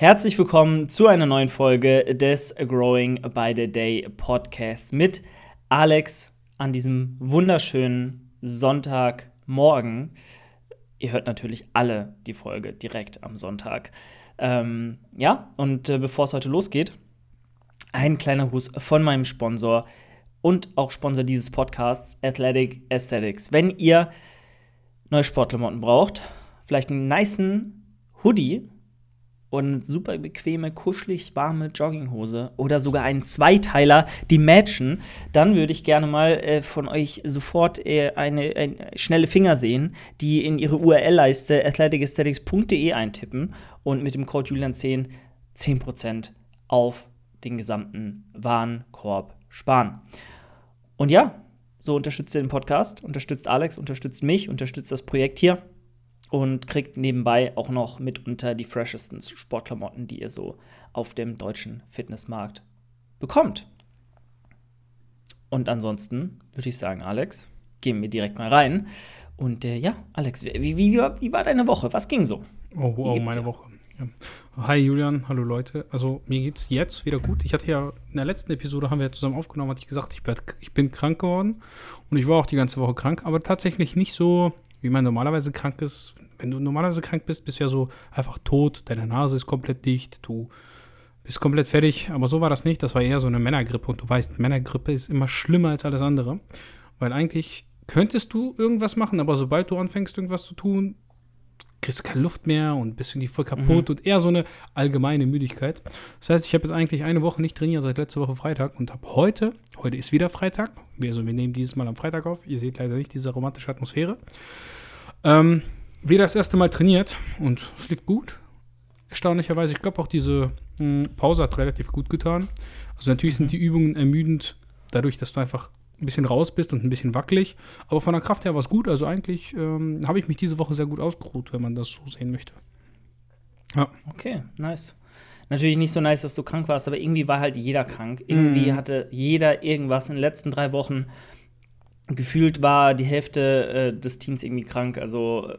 Herzlich willkommen zu einer neuen Folge des Growing by the Day Podcasts mit Alex an diesem wunderschönen Sonntagmorgen. Ihr hört natürlich alle die Folge direkt am Sonntag. Ähm, ja, und äh, bevor es heute losgeht, ein kleiner Gruß von meinem Sponsor und auch Sponsor dieses Podcasts, Athletic Aesthetics. Wenn ihr neue Sportklamotten braucht, vielleicht einen niceen Hoodie und super bequeme, kuschelig warme Jogginghose oder sogar einen Zweiteiler, die matchen, dann würde ich gerne mal äh, von euch sofort äh, eine, eine, schnelle Finger sehen, die in ihre URL-Leiste athleticesthetics.de eintippen und mit dem Code Julian10 10% auf den gesamten Warenkorb sparen. Und ja, so unterstützt ihr den Podcast, unterstützt Alex, unterstützt mich, unterstützt das Projekt hier und kriegt nebenbei auch noch mitunter die freshesten Sportklamotten, die ihr so auf dem deutschen Fitnessmarkt bekommt. Und ansonsten würde ich sagen, Alex, gehen wir direkt mal rein. Und äh, ja, Alex, wie, wie, wie, war deine Woche? Was ging so? Oh, oh meine dir? Woche. Ja. Hi Julian, hallo Leute. Also mir geht's jetzt wieder gut. Ich hatte ja in der letzten Episode haben wir ja zusammen aufgenommen, hatte ich gesagt, ich bin, ich bin krank geworden und ich war auch die ganze Woche krank, aber tatsächlich nicht so, wie man normalerweise krank ist, wenn du normalerweise krank bist, bist du ja so einfach tot, deine Nase ist komplett dicht, du bist komplett fertig. Aber so war das nicht. Das war eher so eine Männergrippe. Und du weißt, Männergrippe ist immer schlimmer als alles andere. Weil eigentlich könntest du irgendwas machen, aber sobald du anfängst, irgendwas zu tun, kriegst keine Luft mehr und bist irgendwie voll kaputt mhm. und eher so eine allgemeine Müdigkeit. Das heißt, ich habe jetzt eigentlich eine Woche nicht trainiert, seit letzter Woche Freitag und habe heute, heute ist wieder Freitag, also wir nehmen dieses Mal am Freitag auf, ihr seht leider nicht diese romantische Atmosphäre, ähm, wieder das erste Mal trainiert und es liegt gut. Erstaunlicherweise, ich glaube auch diese mh, hm, Pause hat relativ gut getan. Also natürlich sind mhm. die Übungen ermüdend, dadurch, dass du einfach ein bisschen raus bist und ein bisschen wackelig. Aber von der Kraft her war es gut. Also eigentlich ähm, habe ich mich diese Woche sehr gut ausgeruht, wenn man das so sehen möchte. Ja. Okay, nice. Natürlich nicht so nice, dass du krank warst, aber irgendwie war halt jeder krank. Irgendwie mm. hatte jeder irgendwas in den letzten drei Wochen. Gefühlt war die Hälfte äh, des Teams irgendwie krank. Also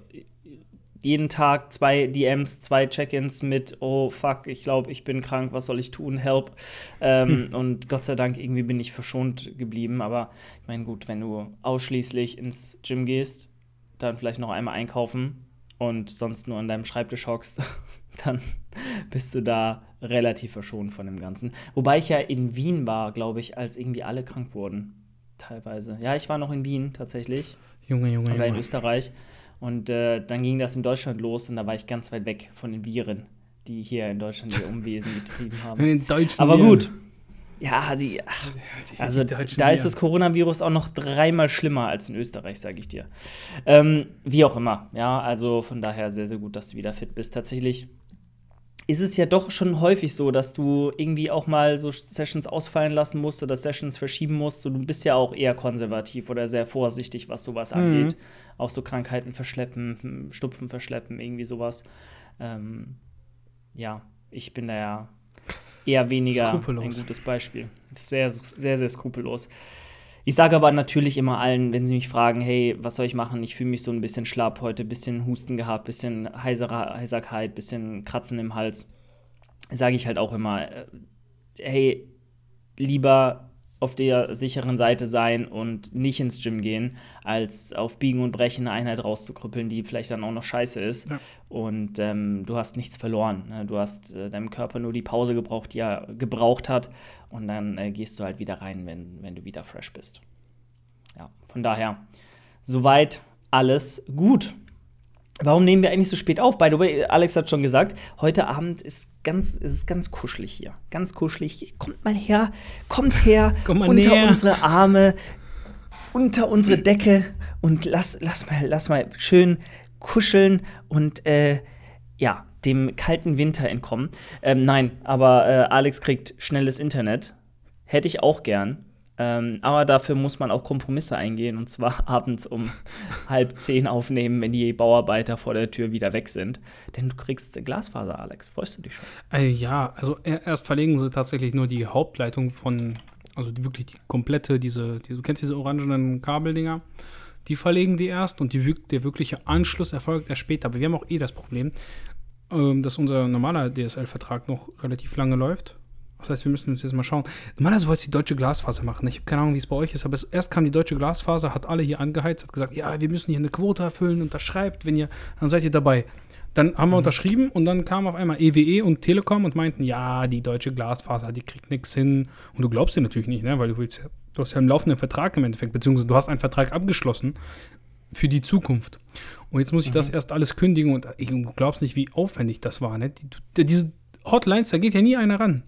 jeden Tag zwei DMs, zwei Check-ins mit, oh fuck, ich glaube, ich bin krank, was soll ich tun, help. Ähm, hm. Und Gott sei Dank, irgendwie bin ich verschont geblieben. Aber ich meine, gut, wenn du ausschließlich ins Gym gehst, dann vielleicht noch einmal einkaufen und sonst nur an deinem Schreibtisch hockst, dann bist du da relativ verschont von dem Ganzen. Wobei ich ja in Wien war, glaube ich, als irgendwie alle krank wurden. Teilweise. Ja, ich war noch in Wien tatsächlich. Junge, Junge, Oder Junge. in Österreich. Und äh, dann ging das in Deutschland los und da war ich ganz weit weg von den Viren, die hier in Deutschland ihr Umwesen getrieben haben. In Deutschland Aber gut. Ja, die, also die da ist das Coronavirus auch noch dreimal schlimmer als in Österreich, sage ich dir. Ähm, wie auch immer, ja, also von daher sehr, sehr gut, dass du wieder fit bist. Tatsächlich ist es ja doch schon häufig so, dass du irgendwie auch mal so Sessions ausfallen lassen musst oder Sessions verschieben musst. Du bist ja auch eher konservativ oder sehr vorsichtig, was sowas mhm. angeht. Auch so Krankheiten verschleppen, Stupfen verschleppen, irgendwie sowas. Ähm, ja, ich bin da ja eher weniger skrupellos. ein gutes Beispiel. Sehr, sehr, sehr skrupellos. Ich sage aber natürlich immer allen, wenn sie mich fragen, hey, was soll ich machen? Ich fühle mich so ein bisschen schlapp heute, bisschen Husten gehabt, bisschen Heiser Heiserkeit, bisschen Kratzen im Hals. Sage ich halt auch immer, äh, hey, lieber auf der sicheren Seite sein und nicht ins Gym gehen, als auf Biegen und Brechen eine Einheit rauszukrüppeln, die vielleicht dann auch noch scheiße ist. Ja. Und ähm, du hast nichts verloren. Ne? Du hast äh, deinem Körper nur die Pause gebraucht, die er gebraucht hat. Und dann äh, gehst du halt wieder rein, wenn, wenn du wieder fresh bist. Ja, von daher, soweit alles gut. Warum nehmen wir eigentlich so spät auf? By the way, Alex hat schon gesagt, heute Abend ist ganz, ist es ganz kuschelig hier. Ganz kuschelig. Kommt mal her, kommt her Komm mal unter näher. unsere Arme, unter unsere Decke und lass, lass, mal, lass mal schön kuscheln und äh, ja, dem kalten Winter entkommen. Ähm, nein, aber äh, Alex kriegt schnelles Internet. Hätte ich auch gern. Ähm, aber dafür muss man auch Kompromisse eingehen und zwar abends um halb zehn aufnehmen, wenn die Bauarbeiter vor der Tür wieder weg sind. Denn du kriegst Glasfaser, Alex. Freust du dich schon? Äh, ja, also erst verlegen sie tatsächlich nur die Hauptleitung von, also wirklich die komplette, diese, die, du kennst diese orangenen Kabeldinger. Die verlegen die erst und die, der wirkliche Anschluss erfolgt erst später. Aber wir haben auch eh das Problem, ähm, dass unser normaler DSL-Vertrag noch relativ lange läuft. Das heißt, wir müssen uns jetzt mal schauen. Normalerweise wollte die deutsche Glasfaser machen. Ich habe keine Ahnung, wie es bei euch ist, aber es, erst kam die deutsche Glasfaser, hat alle hier angeheizt, hat gesagt, ja, wir müssen hier eine Quote erfüllen, unterschreibt, wenn ihr, dann seid ihr dabei. Dann haben wir Mhm. unterschrieben und dann kam auf einmal EWE und Telekom und meinten, ja, die deutsche Glasfaser, die kriegt nichts hin. Und du glaubst dir natürlich nicht, ne? weil du willst ja, du hast ja einen laufenden Vertrag im Endeffekt, beziehungsweise du hast einen Vertrag abgeschlossen für die Zukunft. Und jetzt muss ich das Mhm. erst alles kündigen und du glaubst nicht, wie aufwendig das war. Ne? Die, diese Hotlines, da geht ja nie einer ran.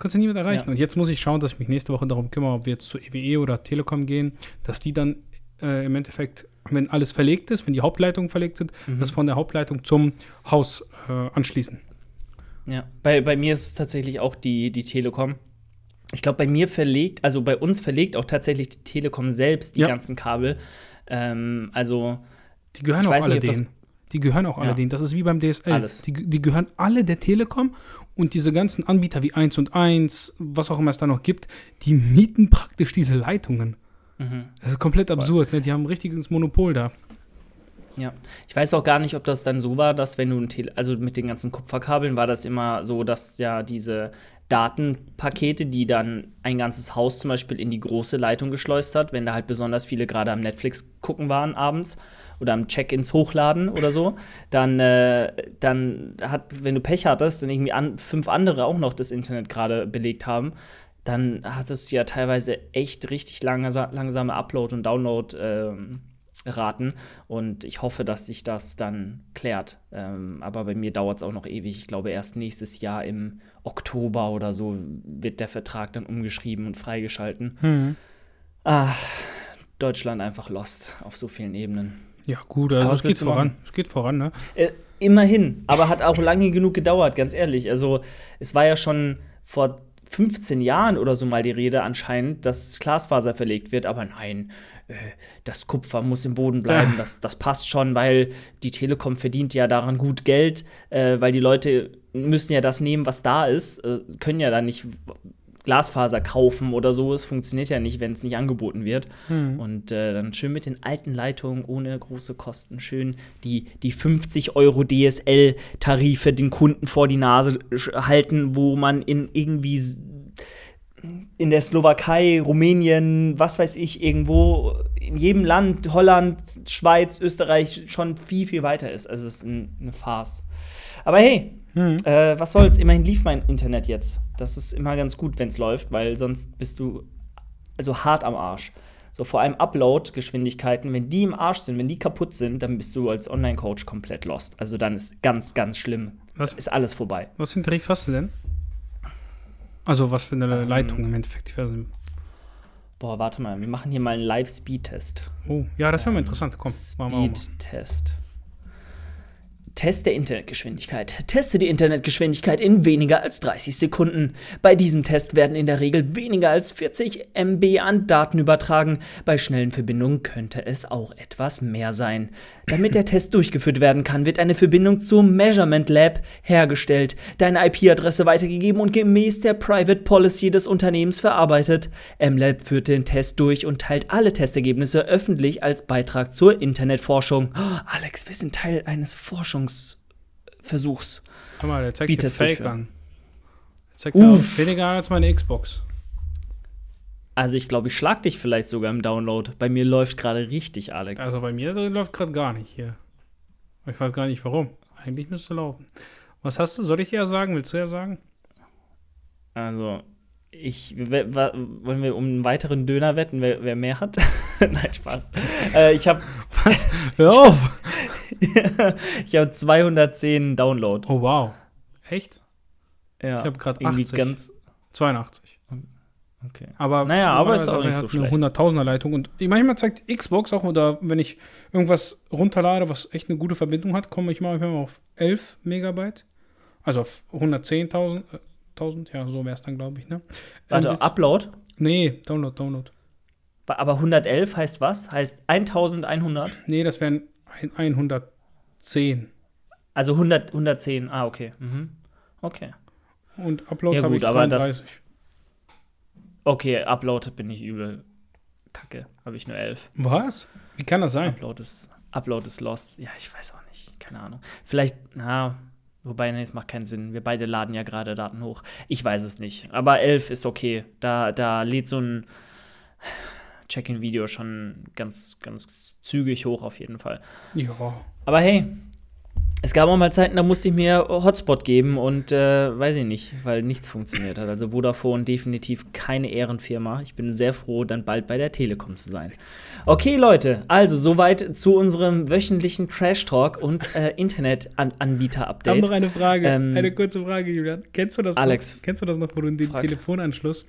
Du kannst ja niemand erreichen. Ja. Und jetzt muss ich schauen, dass ich mich nächste Woche darum kümmere, ob wir jetzt zu EWE oder Telekom gehen, dass die dann äh, im Endeffekt, wenn alles verlegt ist, wenn die Hauptleitungen verlegt sind, Mhm. das von der Hauptleitung zum Haus äh, anschließen. Ja, bei, bei mir ist es tatsächlich auch die, die Telekom. Ich glaube, bei mir verlegt, also bei uns verlegt auch tatsächlich die Telekom selbst die Ja. ganzen Kabel. Ähm, also Die gehören auch alle nicht, denen. Die gehören auch alle Ja. denen. Das ist wie beim DSL. Alles. Die, die gehören alle der Telekom und diese ganzen Anbieter wie 1 und 1, was auch immer es da noch gibt, die mieten praktisch diese Leitungen. mhm. Das ist komplett absurd. Ne? Die haben ein richtiges Monopol da. Ja, ich weiß auch gar nicht, ob das dann so war, dass wenn du ein Tele also mit den ganzen Kupferkabeln war das immer so, dass ja diese Datenpakete, die dann ein ganzes Haus zum Beispiel in die große Leitung geschleust hat, wenn da halt besonders viele gerade am Netflix gucken waren abends oder am Check-ins hochladen oder so, dann, äh, dann hat, wenn du Pech hattest und irgendwie an, fünf andere auch noch das Internet gerade belegt haben, dann hattest du ja teilweise echt richtig langsa langsame Upload- und Download- Raten und ich hoffe, dass sich das dann klärt. Ähm, aber bei mir dauert es auch noch ewig. Ich glaube, erst nächstes Jahr im Oktober oder so wird der Vertrag dann umgeschrieben und freigeschalten. Ah, Deutschland einfach lost auf so vielen Ebenen. Ja, gut, also Aber es geht voran. Es geht voran, ne? Äh, immerhin, aber hat auch lange genug gedauert, ganz ehrlich. Also, es war ja schon vor 15 Jahren oder so mal die Rede anscheinend, dass Glasfaser verlegt wird, aber nein, äh, das Kupfer muss im Boden bleiben, Ja. das, das passt schon, weil die Telekom verdient ja daran gut Geld, äh, weil die Leute müssen ja das nehmen, was da ist, äh, können ja dann nicht Glasfaser kaufen oder so. Es funktioniert ja nicht, wenn es nicht angeboten wird. Und äh, dann schön mit den alten Leitungen ohne große Kosten, schön die, die 50 Euro DSL-Tarife den Kunden vor die Nase halten, wo man in irgendwie in der Slowakei, Rumänien, was weiß ich, irgendwo in jedem Land, Holland, Schweiz, Österreich schon viel, viel weiter ist. Also es ist ein, eine Farce. Aber hey, äh, was soll's? Immerhin lief mein Internet jetzt. Das ist immer ganz gut, wenn es läuft, weil sonst bist du also hart am Arsch. So vor allem Upload-Geschwindigkeiten, wenn die im Arsch sind, wenn die kaputt sind, dann bist du als Online-Coach komplett lost. Also dann ist ganz, ganz schlimm. Was? Ist alles vorbei. Was für einen Tarif hast du denn? Also, was für Ähm. eine Leitung im Endeffekt? Boah, warte mal, wir machen hier mal einen Live-Speed-Test. Oh, ja, das wäre mal interessant. Komm, machen wir mal. Speed-Test. Test der Internetgeschwindigkeit. Teste die Internetgeschwindigkeit in weniger als 30 Sekunden. Bei diesem Test werden in der Regel weniger als 40 MB an Daten übertragen. Bei schnellen Verbindungen könnte es auch etwas mehr sein. Damit der Test durchgeführt werden kann, wird eine Verbindung zum Measurement Lab hergestellt, deine IP-Adresse weitergegeben und gemäß der Private Policy des Unternehmens verarbeitet. MLab führt den Test durch und teilt alle Testergebnisse öffentlich als Beitrag zur Internetforschung. Oh, Alex, wir sind Teil eines Forschungsversuchs. Guck mal, der zeigt Speedtest Fake an. Der zeigt Uff. weniger als meine Xbox. Also ich glaube, ich schlag dich vielleicht sogar im Download. Bei mir läuft gerade richtig, Alex. Also bei mir läuft gerade gar nicht hier. Ich weiß gar nicht warum. Eigentlich müsste laufen. Was hast du? Soll ich dir ja sagen? Willst du ja sagen? Also, ich, wollen wir um einen weiteren Döner wetten, wer, wer mehr hat? Nein, Spaß. äh, ich habe Was? Hör auf! ich hab 210 Download. Oh wow. Echt? Ja, Ich habe gerade irgendwie 80. ganz. 82. Okay. Aber Naja, aber ist auch nicht so hat eine schlecht. 100.000er Leitung und manchmal zeigt Xbox auch oder wenn ich irgendwas runterlade, was echt eine gute Verbindung hat, komme ich manchmal auf 11 Megabyte. Also auf 110.000, äh, 1000, ja, so wäre es dann, glaube ich, ne? Warte, Ähm, Upload? Nee, Download, Download. Aber 111 heißt was? Heißt 1100? Nee, das wären 110. Also 100, 110. Ah, okay. Mhm. Okay. Und Upload Ja, habe ich aber das- 33. Okay, Upload bin ich übel. Kacke, habe ich nur 11. Was? Wie kann das sein? Upload ist, Upload ist lost. Ja, ich weiß auch nicht. Keine Ahnung. Vielleicht, na, Wobei, nee, es macht keinen Sinn. Wir beide laden ja gerade Daten hoch. Ich weiß es nicht. Aber 11 ist okay. Da, da lädt so ein Check-in-Video schon ganz, ganz zügig hoch auf jeden Fall. Ja. Aber hey, es gab auch mal Zeiten, da musste ich mir Hotspot geben und äh, weiß ich nicht, weil nichts funktioniert hat. Also Vodafone definitiv keine Ehrenfirma. Ich bin sehr froh, dann bald bei der Telekom zu sein. Okay, Leute, also soweit zu unserem wöchentlichen Trash Talk und äh, Internetanbieter-Update. Ich habe noch eine Frage, Ähm, eine kurze Frage, Julian. Kennst du das Alex. noch? Kennst du das noch, wo du in den. Telefonanschluss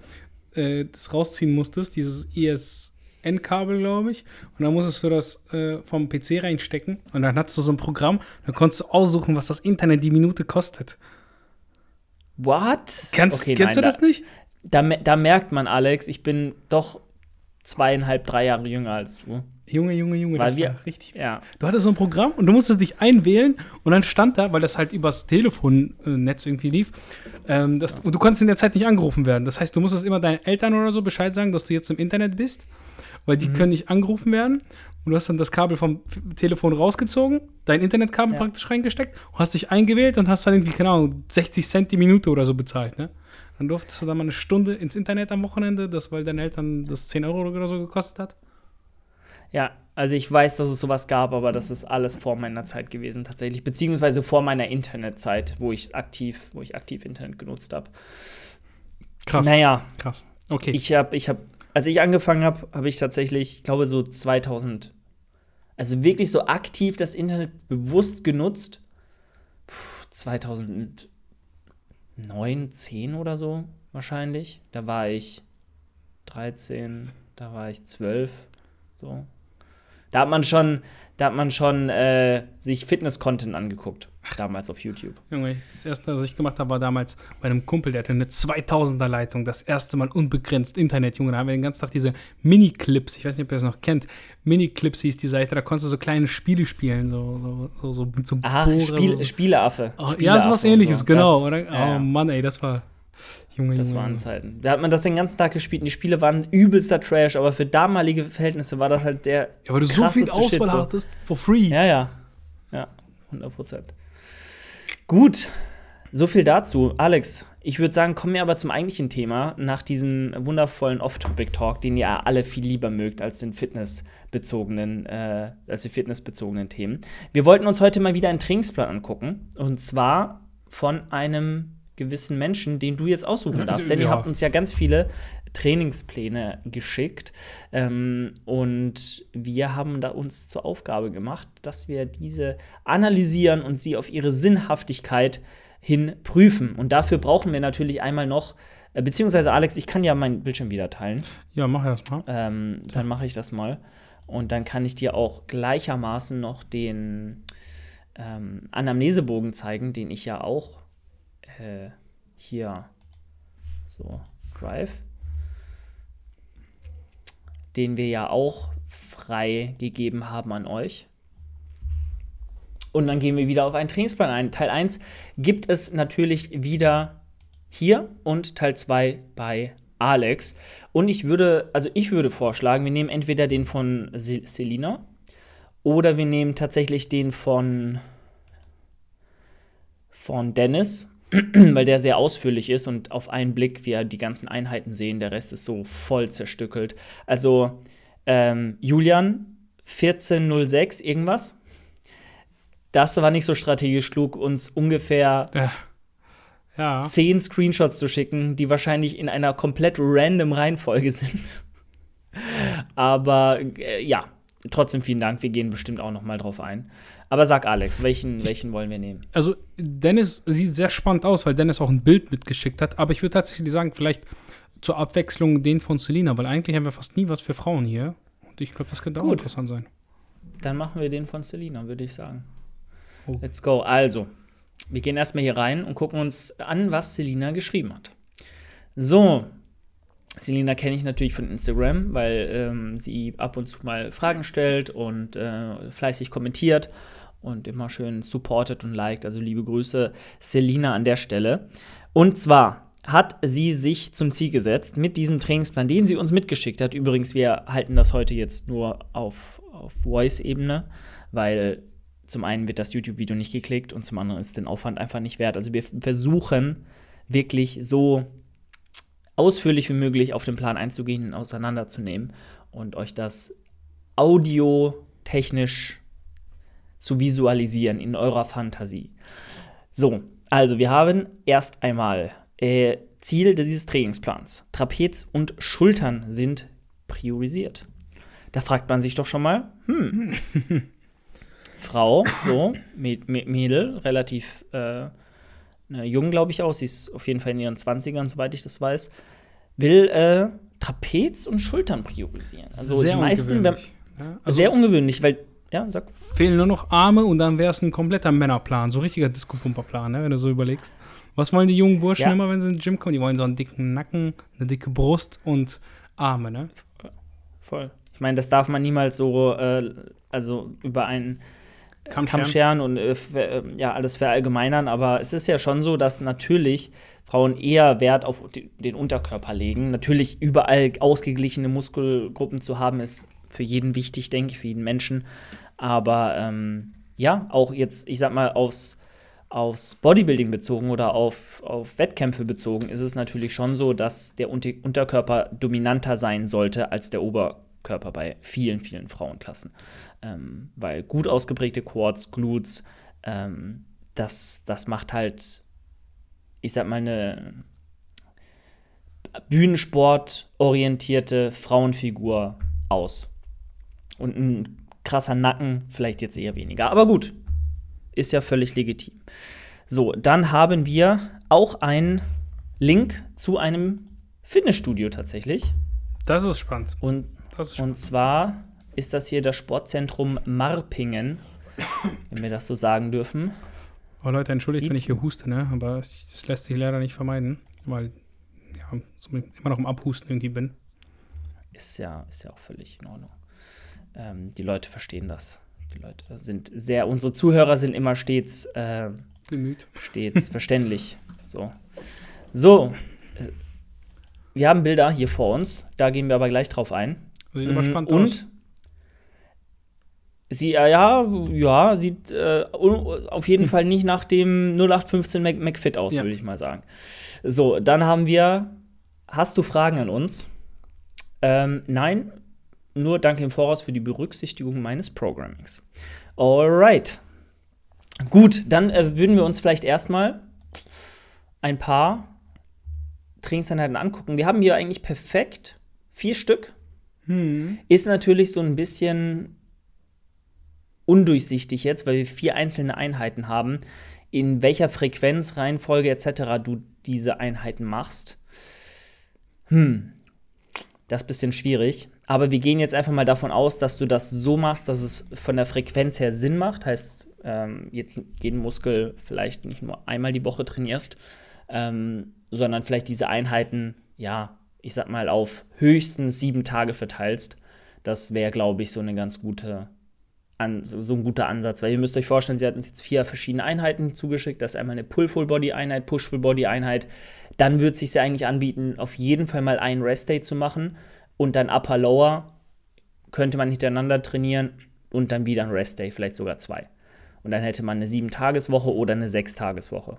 äh, das rausziehen musstest, dieses ISN-Kabel, glaube ich, und dann musstest du das äh, vom PC reinstecken und dann hattest du so ein Programm, dann konntest du aussuchen, was das Internet die Minute kostet. What? Kennst, Okay, kennst nein, du das nicht? Da, da, da merkt man, Alex, ich bin doch zweieinhalb, drei Jahre jünger als du. Junge, Junge, Junge, Weil das wir- war richtig. Ja. Du hattest so ein Programm und du musstest dich einwählen und dann stand da, weil das halt übers Telefonnetz irgendwie lief, ähm, dass, und du konntest in der Zeit nicht angerufen werden. Das heißt, du musstest immer deinen Eltern oder so Bescheid sagen, dass du jetzt im Internet bist, weil Mhm. die können nicht angerufen werden. Und du hast dann das Kabel vom Telefon rausgezogen, dein Internetkabel Ja. praktisch reingesteckt, hast dich eingewählt und hast dann irgendwie, keine Ahnung, 60 Cent die Minute oder so bezahlt, ne? Dann durftest du dann mal eine Stunde ins Internet am Wochenende, das weil deine Eltern das 10 Euro oder so gekostet hat. Ja, also ich weiß, dass es sowas gab, aber das ist alles vor meiner Zeit gewesen tatsächlich, beziehungsweise vor meiner Internetzeit, wo ich aktiv, wo ich aktiv Internet genutzt habe. Krass, Naja, krass. Okay. ich habe, ich habe, als ich angefangen habe, habe ich tatsächlich, ich glaube so 2000, also wirklich so aktiv das Internet bewusst genutzt. Puh, 2009, 10 oder so wahrscheinlich. Da war ich 13, da war ich 12, so. Da hat man schon, da hat man schon äh, sich Fitness-Content angeguckt, damals auf YouTube. Junge, das erste, was ich gemacht habe, war damals bei einem Kumpel, der hatte eine 2000er Leitung, das erste Mal unbegrenzt Internet, Junge. Da haben wir den ganzen Tag diese Mini-Clips, ich weiß nicht, ob ihr das noch kennt. Mini-Clips hieß die Seite, da konntest du so kleine Spiele spielen, so, so, so, so mit so einem Ach, Bohrer, Spiel, so, Spieleaffe. Oh, ja, Spieleaffe sowas ähnliches, so. genau. Das- ja, Oh Mann, ey, das war. Junge, Das waren. Zeiten. Da hat man das den ganzen Tag gespielt und die Spiele waren übelster Trash, aber für damalige Verhältnisse war das halt der. Ja, weil du so viel Auswahl Shit, hattest, for free. Ja, ja. Ja, 100 Prozent. Gut, so viel dazu. Alex, ich würde sagen, kommen wir aber zum eigentlichen Thema nach diesem wundervollen Off-Topic-Talk, den ihr alle viel lieber mögt als den fitnessbezogenen, äh, als die fitnessbezogenen Themen. Wir wollten uns heute mal wieder einen Trainingsplan angucken und zwar von einem gewissen Menschen, den du jetzt aussuchen darfst, denn ihr Ja. habt uns ja ganz viele Trainingspläne geschickt ähm, und wir haben da uns zur Aufgabe gemacht, dass wir diese analysieren und sie auf ihre Sinnhaftigkeit hin prüfen. Und dafür brauchen wir natürlich einmal noch, äh, beziehungsweise Alex, ich kann ja meinen Bildschirm wieder teilen. Ja, mach erst mal. Ähm, dann mache ich das mal. Und dann kann ich dir auch gleichermaßen noch den ähm, Anamnesebogen zeigen, den ich ja auch äh, hier so Drive, den wir ja auch frei gegeben haben an euch. Und dann gehen wir wieder auf einen Trainingsplan ein. Teil 1 gibt es natürlich wieder hier und Teil 2 bei Alex. Und ich würde, also ich würde vorschlagen, wir nehmen entweder den von Se- Selina oder wir nehmen tatsächlich den von, von Dennis, weil der sehr ausführlich ist und auf einen Blick wir die ganzen Einheiten sehen. Der Rest ist so voll zerstückelt. Also ähm, Julian 1406 irgendwas. Das war nicht so strategisch klug, uns ungefähr Ja. Ja. zehn Screenshots zu schicken, die wahrscheinlich in einer komplett random Reihenfolge sind. Aber äh, ja, trotzdem vielen Dank. Wir gehen bestimmt auch noch mal drauf ein. Aber sag Alex, welchen, welchen wollen wir nehmen? Also, Dennis sieht sehr spannend aus, weil Dennis auch ein Bild mitgeschickt hat. Aber ich würde tatsächlich sagen, vielleicht zur Abwechslung den von Selina, weil eigentlich haben wir fast nie was für Frauen hier. Und ich glaube, das könnte auch Gut. interessant sein. Dann machen wir den von Selina, würde ich sagen. Oh. Let's go. Also, wir gehen erstmal hier rein und gucken uns an, was Selina geschrieben hat. So, Selina kenne ich natürlich von Instagram, weil ähm, sie ab und zu mal Fragen stellt und äh, fleißig kommentiert und immer schön supportet und liked. Also liebe Grüße, Selina an der Stelle. Und zwar hat sie sich zum Ziel gesetzt mit diesem Trainingsplan, den sie uns mitgeschickt hat. Übrigens, wir halten das heute jetzt nur auf, auf Voice-Ebene, weil zum einen wird das YouTube-Video nicht geklickt und zum anderen ist den Aufwand einfach nicht wert. Also wir versuchen wirklich so ausführlich wie möglich auf den Plan einzugehen und auseinanderzunehmen und euch das audiotechnisch zu visualisieren in eurer Fantasie. So, also wir haben erst einmal äh, Ziel dieses Trainingsplans. Trapez und Schultern sind priorisiert. Da fragt man sich doch schon mal, hm, Frau, so, Mädel, relativ äh, jung, glaube ich auch, sie ist auf jeden Fall in ihren 20ern, soweit ich das weiß, will äh, Trapez und Schultern priorisieren. Also Sehr die meisten, ungewöhnlich. Ja, also sehr ungewöhnlich, weil, ja, sag. fehlen nur noch Arme und dann wäre es ein kompletter Männerplan, so richtiger Disco-Pumper-Plan, ne, wenn du so überlegst. Was wollen die jungen Burschen Ja. immer, wenn sie ins Gym kommen? Die wollen so einen dicken Nacken, eine dicke Brust und Arme, ne? Voll. Ich meine, das darf man niemals so, äh, also über einen Kamm Kamm scheren. und äh, äh, ja, alles verallgemeinern, aber es ist ja schon so, dass natürlich Frauen eher Wert auf den Unterkörper legen. Natürlich überall ausgeglichene Muskelgruppen zu haben, ist für jeden wichtig, denke ich, für jeden Menschen. Aber ähm, ja, auch jetzt, ich sag mal, aufs, aufs Bodybuilding bezogen oder auf, auf Wettkämpfe bezogen, ist es natürlich schon so, dass der Unter Unterkörper dominanter sein sollte als der Oberkörper bei vielen, vielen Frauenklassen. Ähm, weil gut ausgeprägte Quads, Glutes, ähm, das, das macht halt, ich sag mal, eine Bühnensport-orientierte Frauenfigur aus. Und ein krasser Nacken vielleicht jetzt eher weniger. Aber gut, ist ja völlig legitim. So, dann haben wir auch einen Link zu einem Fitnessstudio tatsächlich. Das ist spannend. Und, ist spannend. und zwar ist das hier das Sportzentrum Marpingen, wenn wir das so sagen dürfen. Oh, Leute, entschuldigt, wenn ich hier huste, ne? Aber es- das lässt sich leider nicht vermeiden, weil ja, immer noch im Abhusten irgendwie bin. Ist ja, ist ja auch völlig in Ordnung. Ähm, die Leute verstehen das. Die Leute sind sehr, unsere Zuhörer sind immer stets, äh, Bemüht. stets verständlich. So. So. äh, Wir haben Bilder hier vor uns, da gehen wir aber gleich drauf ein. Sieht aber Mhm, spannend Und aus. sie, ja, ja, ja, sieht äh, auf jeden Fall nicht nach dem 0815 Mac McFit aus, Ja. würde ich mal sagen. So, dann haben wir, hast du Fragen an uns? Ähm, nein, nur danke im Voraus für die Berücksichtigung meines Programmings. Alright. Gut, dann äh, würden wir uns vielleicht erstmal ein paar Trainingseinheiten angucken. Wir haben hier eigentlich perfekt vier Stück. Hm. Ist natürlich so ein bisschen undurchsichtig jetzt, weil wir vier einzelne Einheiten haben, in welcher Frequenz, Reihenfolge etc. du diese Einheiten machst. Hm, das ist ein bisschen schwierig. Aber wir gehen jetzt einfach mal davon aus, dass du das so machst, dass es von der Frequenz her Sinn macht. Heißt, ähm, jetzt jeden Muskel vielleicht nicht nur einmal die Woche trainierst, ähm, sondern vielleicht diese Einheiten, ja, ich sag mal, auf höchstens sieben Tage verteilst. Das wäre, glaube ich, so eine ganz gute, so ein guter Ansatz. Weil ihr müsst euch vorstellen, sie hat uns jetzt vier verschiedene Einheiten zugeschickt. Das ist einmal eine Pull-Full-Body-Einheit, Push-Full-Body-Einheit. Dann wird es sich ja eigentlich anbieten, auf jeden Fall mal einen Rest-Day zu machen und dann Upper-Lower könnte man hintereinander trainieren und dann wieder ein Rest-Day, vielleicht sogar zwei. Und dann hätte man eine Sieben-Tages-Woche oder eine Sechs-Tages-Woche.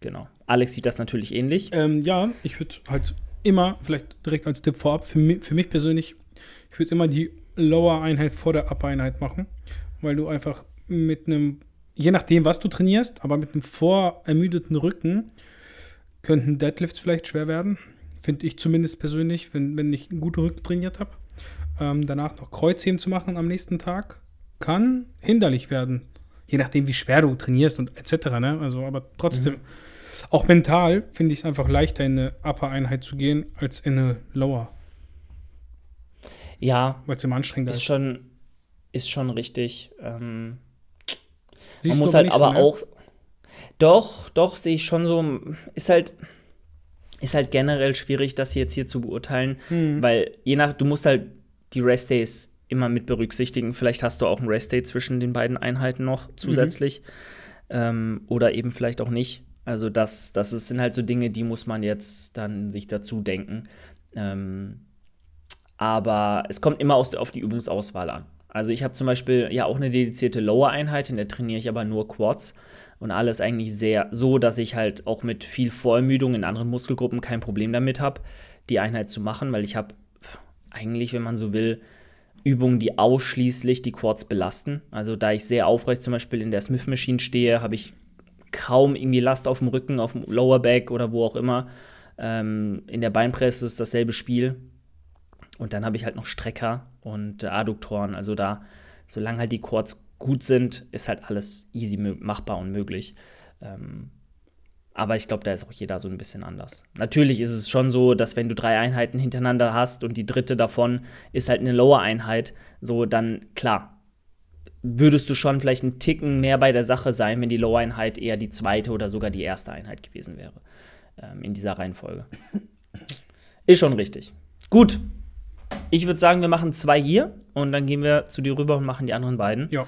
Genau. Alex sieht das natürlich ähnlich. Ähm, ja, ich würde halt immer, vielleicht direkt als Tipp vorab, für mich, für mich persönlich, ich würde immer die Lower-Einheit vor der Upper-Einheit machen, weil du einfach mit einem, je nachdem, was du trainierst, aber mit einem vorermüdeten Rücken könnten Deadlifts vielleicht schwer werden. Finde ich zumindest persönlich, wenn, wenn ich einen guten Rücken trainiert habe. Ähm, danach noch Kreuzheben zu machen am nächsten Tag, kann hinderlich werden. Je nachdem, wie schwer du trainierst und etc. Ne? Also, aber trotzdem, auch mental finde ich es einfach leichter, in eine Upper-Einheit zu gehen, als in eine Lower, Ja, weil es immer anstrengender ist ist. schon, ist schon richtig. Ähm, Siehst man muss halt aber so, ne? auch. Doch, doch, sehe ich schon so. Ist halt, ist halt generell schwierig, das jetzt hier zu beurteilen, Hm. weil je nach, du musst halt die Rest-Days immer mit berücksichtigen. Vielleicht hast du auch einen Rest-Day zwischen den beiden Einheiten noch zusätzlich. Ähm, oder eben vielleicht auch nicht. Also, das, das ist- sind halt so Dinge, die muss man jetzt dann sich dazu denken. Ähm, aber es kommt immer aus, auf die Übungsauswahl an. Also ich habe zum Beispiel ja auch eine dedizierte Lower-Einheit, in der trainiere ich aber nur Quads und alles eigentlich sehr so, dass ich halt auch mit viel Vorermüdung in anderen Muskelgruppen kein Problem damit habe, die Einheit zu machen, weil ich habe eigentlich, wenn man so will, Übungen, die ausschließlich die Quads belasten. Also da ich sehr aufrecht zum Beispiel in der Smith Machine stehe, habe ich kaum irgendwie Last auf dem Rücken, auf dem Lower Back oder wo auch immer. Ähm, in der Beinpresse ist dasselbe Spiel. Und dann habe ich halt noch Strecker und äh, Adduktoren. Also da, solange halt die Quads gut sind, ist halt alles easy machbar und möglich. Ähm, aber ich glaube, da ist auch jeder so ein bisschen anders. Natürlich ist es schon so, dass wenn du drei Einheiten hintereinander hast und die dritte davon ist halt eine Lower-Einheit, so dann klar, würdest du schon vielleicht einen Ticken mehr bei der Sache sein, wenn die Lower-Einheit eher die zweite oder sogar die erste Einheit gewesen wäre. Ähm, in dieser Reihenfolge. Ist schon richtig. Gut. Ich würde sagen, wir machen zwei hier und dann gehen wir zu dir rüber und machen die anderen beiden. Ja.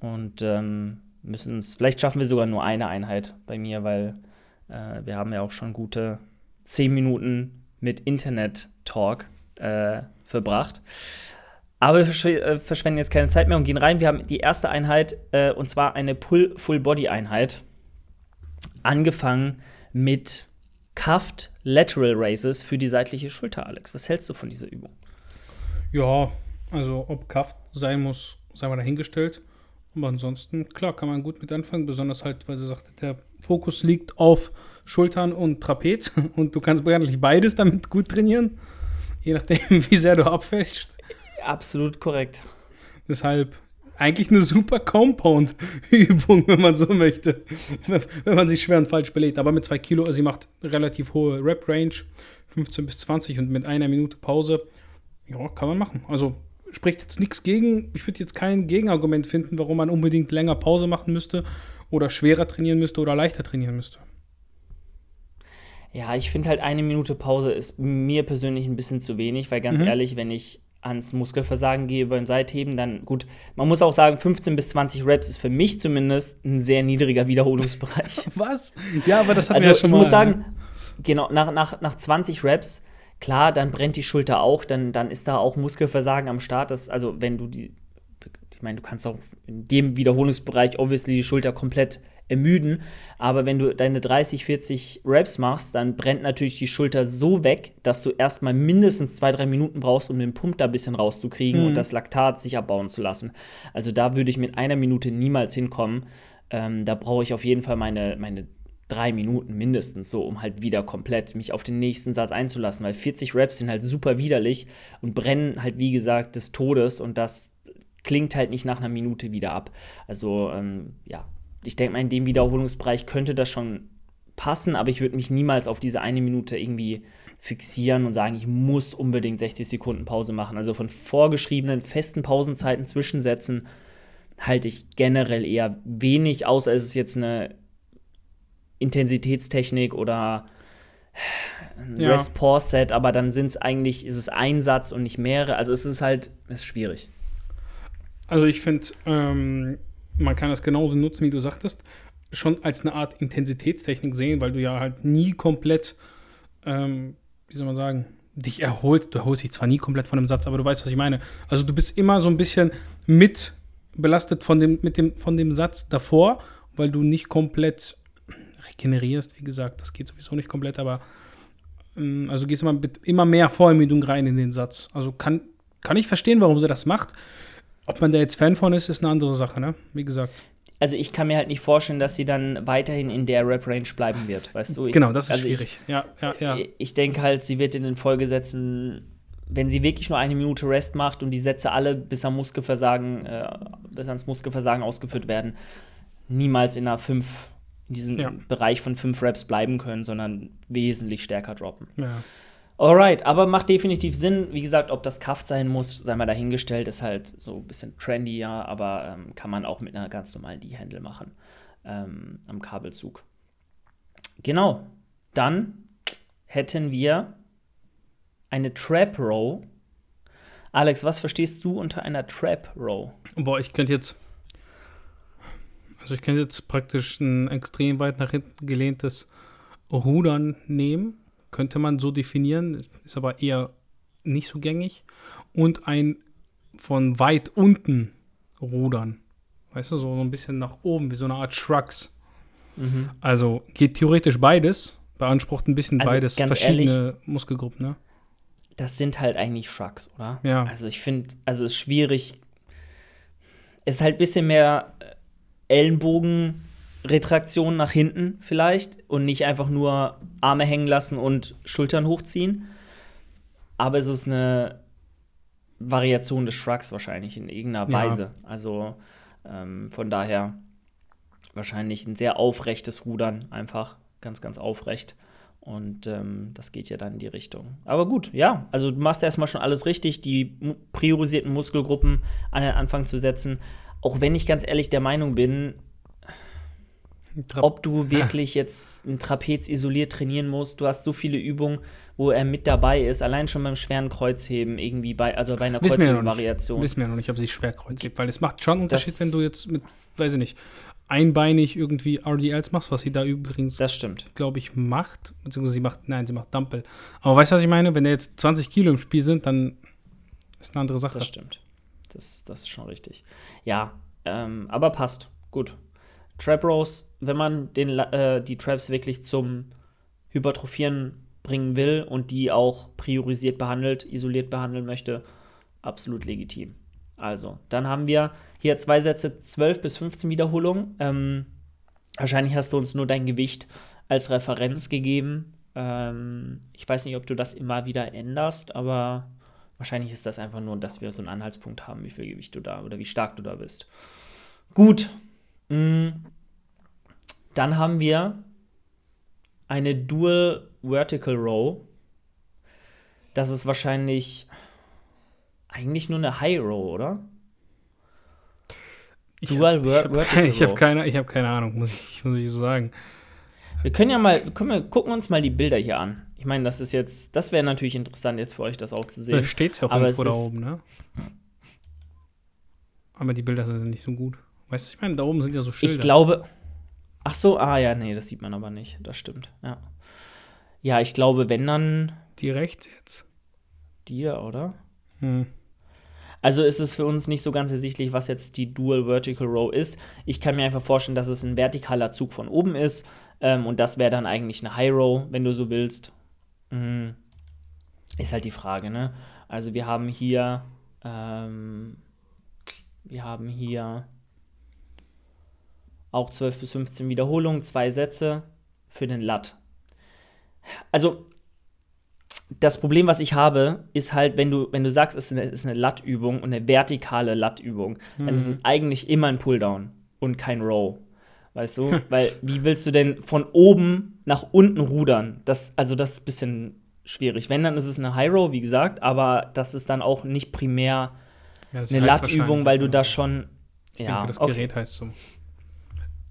Und ähm, müssen uns, vielleicht schaffen wir sogar nur eine Einheit bei mir, weil äh, wir haben ja auch schon gute zehn Minuten mit Internet-Talk äh, verbracht. Aber wir verschw äh, verschwenden jetzt keine Zeit mehr und gehen rein. Wir haben die erste Einheit äh, und zwar eine Pull-Full-Body-Einheit. Angefangen mit Cuffed Lateral Raises für die seitliche Schulter, Alex. Was hältst du von dieser Übung? Ja, also ob Cuffed sein muss, sei mal dahingestellt. Aber ansonsten, klar, kann man gut mit anfangen, besonders halt, weil sie sagt, der Fokus liegt auf Schultern und Trapez und du kannst eigentlich beides damit gut trainieren, je nachdem, wie sehr du abfällst. Absolut korrekt. Deshalb eigentlich eine super Compound-Übung, wenn man so möchte, wenn man sich schwer und falsch belädt. Aber mit zwei Kilo, also sie macht relativ hohe Rep-Range, 15 bis 20 und mit einer Minute Pause, ja, kann man machen. Also spricht jetzt nichts gegen. Ich würde jetzt kein Gegenargument finden, warum man unbedingt länger Pause machen müsste oder schwerer trainieren müsste oder leichter trainieren müsste. Ja, ich finde halt eine Minute Pause ist mir persönlich ein bisschen zu wenig, weil ganz mhm. ehrlich, wenn ich ans Muskelversagen gehe beim Seitheben, dann gut, man muss auch sagen, 15 bis 20 Reps ist für mich zumindest ein sehr niedriger Wiederholungsbereich. Was? Ja, aber das hat also, ja schon ich mal. muss sagen, genau, nach, nach, nach 20 Reps Klar, dann brennt die Schulter auch, dann, dann ist da auch Muskelversagen am Start. Das, also, wenn du die, ich meine, du kannst auch in dem Wiederholungsbereich obviously die Schulter komplett ermüden, aber wenn du deine 30, 40 Reps machst, dann brennt natürlich die Schulter so weg, dass du erstmal mindestens zwei, drei Minuten brauchst, um den Pump da ein bisschen rauszukriegen mhm. und das Laktat sich abbauen zu lassen. Also da würde ich mit einer Minute niemals hinkommen. Ähm, da brauche ich auf jeden Fall meine, meine drei Minuten mindestens so, um halt wieder komplett mich auf den nächsten Satz einzulassen, weil 40 Raps sind halt super widerlich und brennen halt, wie gesagt, des Todes und das klingt halt nicht nach einer Minute wieder ab. Also, ähm, ja, ich denke mal, in dem Wiederholungsbereich könnte das schon passen, aber ich würde mich niemals auf diese eine Minute irgendwie fixieren und sagen, ich muss unbedingt 60 Sekunden Pause machen. Also von vorgeschriebenen festen Pausenzeiten zwischensetzen halte ich generell eher wenig, außer es ist jetzt eine Intensitätstechnik oder ein ja. Rest-Pause-Set, aber dann sind es eigentlich, ist es ein Satz und nicht mehrere. Also es ist halt, es ist schwierig. Also ich finde, ähm, man kann das genauso nutzen, wie du sagtest, schon als eine Art Intensitätstechnik sehen, weil du ja halt nie komplett, ähm, wie soll man sagen, dich erholst. Du erholst dich zwar nie komplett von einem Satz, aber du weißt, was ich meine. Also du bist immer so ein bisschen mit belastet von dem, mit dem, von dem Satz davor, weil du nicht komplett regenerierst, wie gesagt, das geht sowieso nicht komplett, aber ähm, also gehst immer mit immer mehr Vorermüdung rein in den Satz. Also kann, kann ich verstehen, warum sie das macht. Ob man da jetzt Fan von ist, ist eine andere Sache, ne? Wie gesagt. Also ich kann mir halt nicht vorstellen, dass sie dann weiterhin in der Rap-Range bleiben wird, weißt du? Ich, genau, das ist also schwierig. Ich, ja, ja, ja. Ich denke halt, sie wird in den Folgesätzen, wenn sie wirklich nur eine Minute Rest macht und die Sätze alle bis am Muskelversagen, äh, bis ans Muskelversagen ausgeführt werden, niemals in einer 5 in diesem ja. Bereich von fünf Reps bleiben können, sondern wesentlich stärker droppen. Ja. Alright, aber macht definitiv Sinn. Wie gesagt, ob das Kraft sein muss, sei mal dahingestellt, ist halt so ein bisschen trendy, ja, aber ähm, kann man auch mit einer ganz normalen D-Handle machen ähm, am Kabelzug. Genau, dann hätten wir eine Trap Row. Alex, was verstehst du unter einer Trap Row? Boah, ich könnte jetzt also ich kann jetzt praktisch ein extrem weit nach hinten gelehntes Rudern nehmen. Könnte man so definieren, ist aber eher nicht so gängig. Und ein von weit unten rudern. Weißt du, so ein bisschen nach oben, wie so eine Art Shrugs. Mhm. Also geht theoretisch beides, beansprucht ein bisschen Also, beides, verschiedene ehrlich, Muskelgruppen, ne? Das sind halt eigentlich Shrugs, oder? Ja. Also ich finde, also es ist schwierig. Es ist halt ein bisschen mehr Ellenbogenretraktion nach hinten vielleicht und nicht einfach nur Arme hängen lassen und Schultern hochziehen. Aber es ist eine Variation des Shrugs wahrscheinlich in irgendeiner Ja. Weise. Also ähm, von daher wahrscheinlich ein sehr aufrechtes Rudern einfach. Ganz, ganz aufrecht. Und ähm, das geht ja dann in die Richtung. Aber gut, ja, also du machst erstmal schon alles richtig, die priorisierten Muskelgruppen an den Anfang zu setzen. Auch wenn ich ganz ehrlich der Meinung bin, Tra- ob du wirklich jetzt ein Trapez isoliert trainieren musst. Du hast so viele Übungen, wo er mit dabei ist. Allein schon beim schweren Kreuzheben irgendwie bei, also bei einer. Kreuzheben-Variation. Wissen wir noch nicht, ob sie Schwerkreuz gibt, weil es macht schon einen Das- Unterschied, wenn du jetzt mit, weiß ich nicht, einbeinig irgendwie RDLs machst, was sie da übrigens, Das stimmt. glaube ich, macht. Beziehungsweise sie macht, nein, sie macht Dumbbell. Aber weißt du, was ich meine? Wenn da jetzt 20 Kilo im Spiel sind, dann ist eine andere Sache. Das stimmt. Das, das ist schon richtig. Ja, ähm, aber passt. Gut. Trap Rows, wenn man den, äh, die Traps wirklich zum Hypertrophieren bringen will und die auch priorisiert behandelt, isoliert behandeln möchte, absolut legitim. Also, dann haben wir hier zwei Sätze, 12 bis 15 Wiederholungen. Ähm, wahrscheinlich hast du uns nur dein Gewicht als Referenz gegeben. Ähm, ich weiß nicht, ob du das immer wieder änderst, aber wahrscheinlich ist das einfach nur, dass wir so einen Anhaltspunkt haben, wie viel Gewicht du da oder wie stark du da bist. Gut. Mm. Dann haben wir eine Dual Vertical Row. Das ist wahrscheinlich eigentlich nur eine High Row, oder? Ich Dual hab- Ver- ich hab Vertical keine- Ich habe Row. keine, ich hab keine Ahnung, muss ich, muss ich so sagen. Wir können ja mal, können wir gucken uns mal die Bilder hier an. Ich meine, das ist jetzt, das wäre natürlich interessant jetzt für euch, das auch zu Da sehen. steht ja auch Aber irgendwo da oben, ne? Aber die Bilder sind nicht so gut. Weißt du, ich meine, da oben sind ja so Schilder. Ich glaube. Ach so, ah ja, nee, das sieht man aber nicht. Das stimmt, ja. Ja, ich glaube, wenn dann Die rechts jetzt. die da, oder? Hm. Also ist es für uns nicht so ganz ersichtlich, was jetzt die Dual Vertical Row ist. Ich kann mir einfach vorstellen, dass es ein vertikaler Zug von oben ist. Ähm, und das wäre dann eigentlich eine High Row, wenn du so willst. Mhm. Ist halt die Frage, ne? Also wir haben hier, ähm, wir haben hier auch 12 bis 15 Wiederholungen, zwei Sätze für den Lat. Also das Problem, was ich habe, ist halt, wenn du, wenn du sagst, es ist eine, es ist eine Lat-Übung und eine vertikale Lat-Übung, dann ist es eigentlich immer ein Pulldown und kein Row. Weißt du? Weil, wie willst du denn von oben nach unten rudern? Das, also, das ist ein bisschen schwierig. Wenn, dann ist es eine High Row, wie gesagt, aber das ist dann auch nicht primär Ja, eine Lat-Übung, wahrscheinlich weil du da schon. Ich ja, denke, das okay. Gerät heißt so.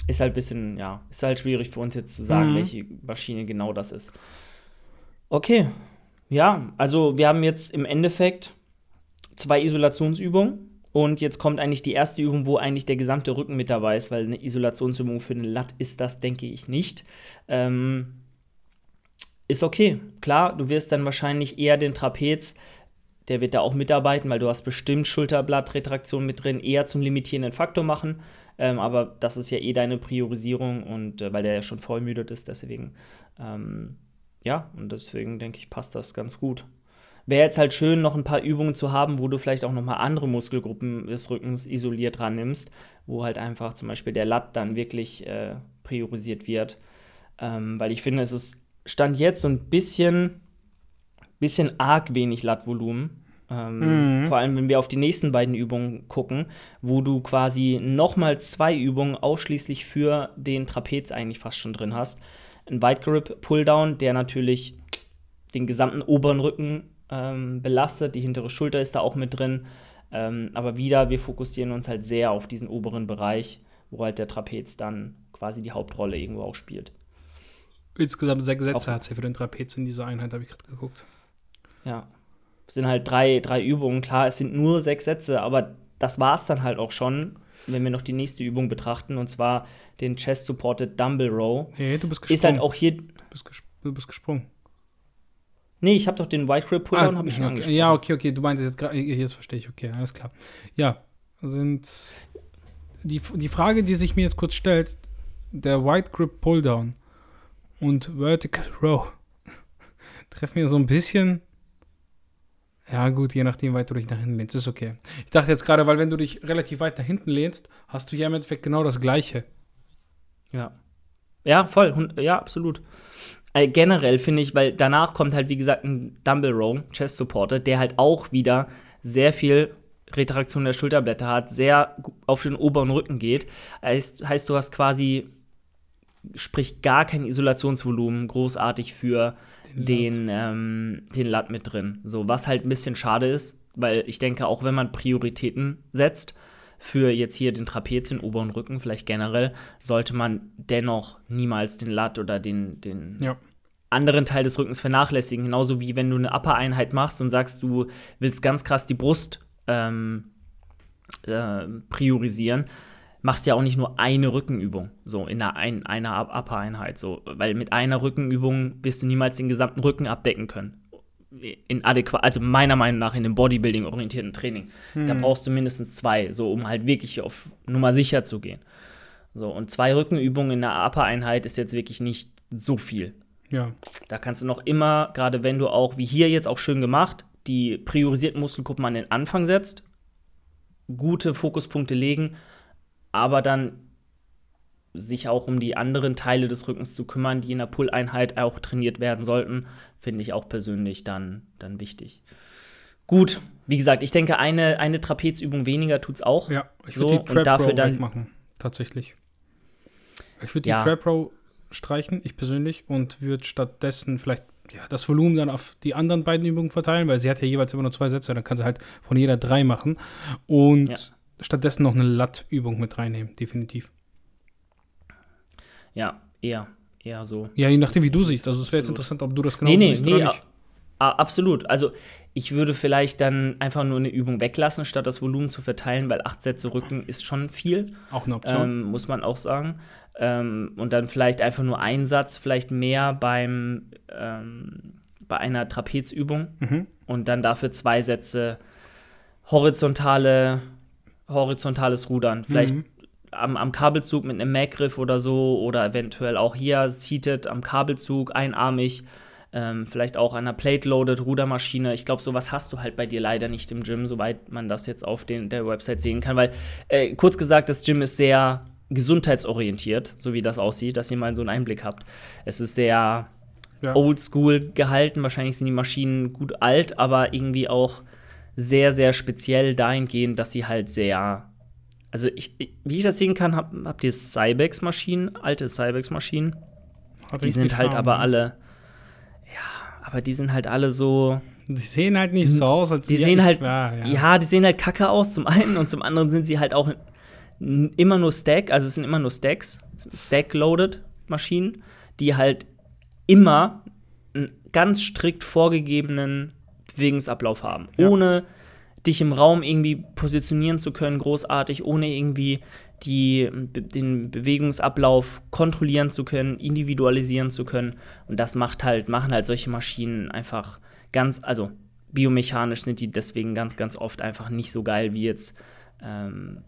Ist halt ein bisschen, ja, ist halt schwierig für uns jetzt zu sagen, Mhm. welche Maschine genau das ist. Okay, ja, also wir haben jetzt im Endeffekt zwei Isolationsübungen und jetzt kommt eigentlich die erste Übung, wo eigentlich der gesamte Rücken mit dabei ist, weil eine Isolationsübung für eine Lat ist das, denke ich, nicht. Ähm, ist okay, klar, du wirst dann wahrscheinlich eher den Trapez, der wird da auch mitarbeiten, weil du hast bestimmt Schulterblattretraktion mit drin, eher zum limitierenden Faktor machen. Ähm, aber das ist ja eh deine Priorisierung und äh, weil der ja schon vollmüdet ist, deswegen, ähm, ja, und deswegen denke ich, passt das ganz gut. Wäre jetzt halt schön, noch ein paar Übungen zu haben, wo du vielleicht auch noch mal andere Muskelgruppen des Rückens isoliert dran nimmst, wo halt einfach zum Beispiel der Lat dann wirklich äh, priorisiert wird. Ähm, weil ich finde, es ist Stand jetzt so ein bisschen, bisschen arg wenig Lat-Volumen. Ähm, Mhm. Vor allem, wenn wir auf die nächsten beiden Übungen gucken, wo du quasi nochmal zwei Übungen ausschließlich für den Trapez eigentlich fast schon drin hast. Ein Wide Grip Pulldown, der natürlich den gesamten oberen Rücken ähm, belastet. Die hintere Schulter ist da auch mit drin. Ähm, aber wieder, wir fokussieren uns halt sehr auf diesen oberen Bereich, wo halt der Trapez dann quasi die Hauptrolle irgendwo auch spielt. Insgesamt sechs Sätze hat sie für den Trapez in dieser Einheit, habe ich gerade geguckt. Ja. Es sind halt drei, drei Übungen. Klar, es sind nur sechs Sätze, aber das war es dann halt auch schon, wenn wir noch die nächste Übung betrachten, und zwar den Chest Supported Dumbbell Row. Nee, du bist gesprungen. Ist halt auch hier. du, bist ges du bist gesprungen. Nee, ich habe doch den White Grip Pulldown, Ah, habe ich schon okay. angesprochen. Ja, okay, okay. Du meinst jetzt gerade, jetzt verstehe ich, okay, alles klar. Ja, sind die, die Frage, die sich mir jetzt kurz stellt, der White Grip Pulldown und Vertical Row treffen mir so ein bisschen. Ja, gut, je nachdem, weit du dich nach hinten lehnst, ist okay. Ich dachte jetzt gerade, weil wenn du dich relativ weit nach hinten lehnst, hast du ja im Endeffekt genau das Gleiche. Ja. Ja, voll. Ja, absolut. Äh, generell finde ich, weil danach kommt halt, wie gesagt, ein Dumble Row, Chest Supporter, der halt auch wieder sehr viel Retraktion der Schulterblätter hat, sehr auf den oberen Rücken geht. Heißt, heißt du hast quasi, sprich, gar kein Isolationsvolumen großartig für den, ähm, den Lat mit drin. So, was halt ein bisschen schade ist, weil ich denke, auch wenn man Prioritäten setzt, für jetzt hier den Trapez, den oberen Rücken, vielleicht generell, sollte man dennoch niemals den Lat oder den, den Ja. Anderen Teil des Rückens vernachlässigen. Genauso wie wenn du eine Upper-Einheit machst und sagst, du willst ganz krass die Brust ähm, äh, priorisieren, machst ja auch nicht nur eine Rückenübung, so in einer, ein, einer Up- Upper-Einheit, so, weil mit einer Rückenübung wirst du niemals den gesamten Rücken abdecken können. In adäquat, also meiner Meinung nach in dem Bodybuilding-orientierten Training. Da brauchst du mindestens zwei, so um halt wirklich auf Nummer sicher zu gehen. So, und zwei Rückenübungen in einer Upper-Einheit ist jetzt wirklich nicht so viel. Ja. Da kannst du noch immer, gerade wenn du auch, wie hier jetzt auch schön gemacht, die priorisierten Muskelgruppen an den Anfang setzt, gute Fokuspunkte legen, aber dann sich auch um die anderen Teile des Rückens zu kümmern, die in der Pull-Einheit auch trainiert werden sollten, finde ich auch persönlich dann, dann wichtig. Gut, wie gesagt, ich denke, eine, eine Trapezübung weniger tut's auch. Ja, ich So, würde und die Trap dafür Row dann- wegmachen. Tatsächlich. Ich würde die Ja. Trap Row streichen, ich persönlich, und würde stattdessen vielleicht ja, das Volumen dann auf die anderen beiden Übungen verteilen, weil sie hat ja jeweils immer nur zwei Sätze, dann kann sie halt von jeder drei machen. Und Ja. stattdessen noch eine Lat-Übung mit reinnehmen, definitiv. Ja, eher, eher so. Ja, je nachdem, wie du siehst. Also es wäre jetzt interessant, ob du das genau nee, nee, siehst nee, oder nicht. absolut. Also ich würde vielleicht dann einfach nur eine Übung weglassen, statt das Volumen zu verteilen, weil acht Sätze Rücken ist schon viel, Auch eine Option. ähm, muss man auch sagen. Ähm, und dann vielleicht einfach nur ein Satz, vielleicht mehr beim ähm, bei einer Trapezübung mhm. und dann dafür zwei Sätze horizontale, horizontales Rudern. Vielleicht Mhm. am, am Kabelzug mit einem Mac-Griff oder so oder eventuell auch hier seated am Kabelzug, einarmig. Ähm, vielleicht auch an einer Plate-Loaded Rudermaschine. Ich glaube, sowas hast du halt bei dir leider nicht im Gym, soweit man das jetzt auf den, der Website sehen kann. Weil, äh, kurz gesagt, das Gym ist sehr gesundheitsorientiert, so wie das aussieht, dass ihr mal so einen Einblick habt. Es ist sehr Ja. oldschool gehalten. Wahrscheinlich sind die Maschinen gut alt, aber irgendwie auch sehr, sehr speziell dahingehend, dass sie halt sehr. Also, ich, wie ich das sehen kann, hab, habt ihr Cybex-Maschinen, alte Cybex-Maschinen. Die sind halt aber alle. Ja, aber die sind halt alle so. Die sehen halt nicht so aus, als Die sehen halt. Ja, Ja, ja. die sehen halt kacke aus, zum einen. Und zum anderen sind sie halt auch immer nur Stack. Also, es sind immer nur Stacks. Stack-loaded Maschinen, die halt immer einen ganz strikt vorgegebenen Bewegungsablauf haben. Ja. Ohne dich im Raum irgendwie positionieren zu können, großartig, ohne irgendwie die, den Bewegungsablauf kontrollieren zu können, individualisieren zu können. Und das macht halt, machen halt solche Maschinen einfach ganz, also biomechanisch sind die deswegen ganz, ganz oft einfach nicht so geil wie jetzt ähm,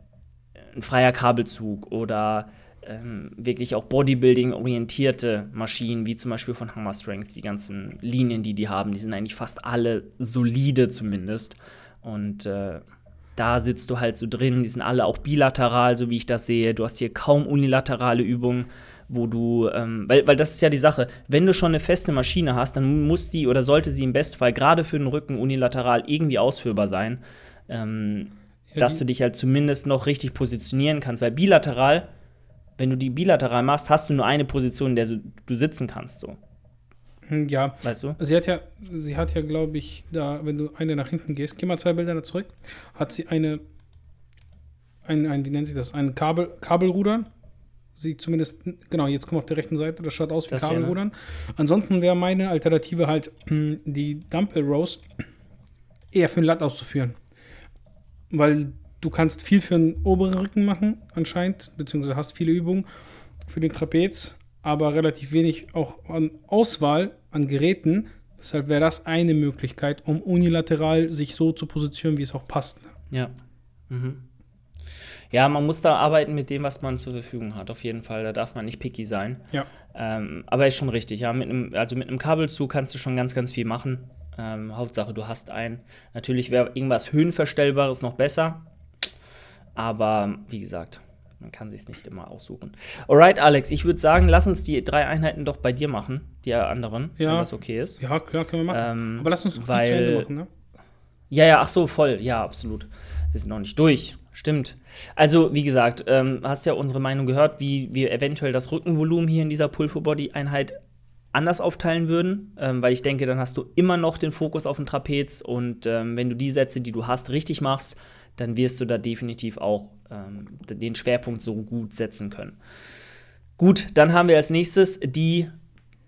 ein freier Kabelzug oder ähm, wirklich auch Bodybuilding-orientierte Maschinen, wie zum Beispiel von Hammer Strength, die ganzen Linien, die die haben, die sind eigentlich fast alle solide zumindest. Und äh, da sitzt du halt so drin, die sind alle auch bilateral, so wie ich das sehe. Du hast hier kaum unilaterale Übungen, wo du, ähm, weil, weil das ist ja die Sache, wenn du schon eine feste Maschine hast, dann muss die oder sollte sie im Bestfall gerade für den Rücken unilateral irgendwie ausführbar sein. Ähm, Ja, dass du dich halt zumindest noch richtig positionieren kannst. Weil bilateral, wenn du die bilateral machst, hast du nur eine Position, in der du sitzen kannst, so. Hm, Ja, Weißt du? sie hat ja, sie hat ja, glaube ich, da, wenn du eine nach hinten gehst, geh mal zwei Bilder da zurück, hat sie eine, ein, ein wie nennt sie das, ein Kabel, Kabelrudern. Sie zumindest, genau, jetzt kommt auf der rechten Seite, das schaut aus wie Das ne? Kabelrudern. Ansonsten wäre meine Alternative halt, hm, die Dumbbell Rows eher für den Lat auszuführen. Weil du kannst viel für den oberen Rücken machen, anscheinend, beziehungsweise hast viele Übungen für den Trapez, aber relativ wenig auch an Auswahl an Geräten. Deshalb wäre das eine Möglichkeit, um unilateral sich so zu positionieren, wie es auch passt. Ja. Mhm. Ja, man muss da arbeiten mit dem, was man zur Verfügung hat, auf jeden Fall. Da darf man nicht picky sein. Ja. Ähm, aber ist schon richtig, ja. Mit einem, also mit einem Kabelzug kannst du schon ganz, ganz viel machen. Ähm, Hauptsache, du hast einen. Natürlich wäre irgendwas Höhenverstellbares noch besser. Aber wie gesagt, man kann sich nicht immer aussuchen. Alright, Alex, ich würde sagen, lass uns die drei Einheiten doch bei dir machen, die anderen, Ja. wenn das okay ist. Ja, klar, können wir machen. Ähm, Aber lass uns doch die weil- zu Ende machen, ne? Ja, ja, ach so, voll. Ja, absolut. Wir sind noch nicht durch. Stimmt. Also, wie gesagt, ähm, hast ja unsere Meinung gehört, wie wir eventuell das Rückenvolumen hier in dieser Pull-for-Body-Einheit anders aufteilen würden, ähm, weil ich denke, dann hast du immer noch den Fokus auf den Trapez und ähm, wenn du die Sätze, die du hast, richtig machst, dann wirst du da definitiv auch ähm, den Schwerpunkt so gut setzen können. Gut, dann haben wir als nächstes die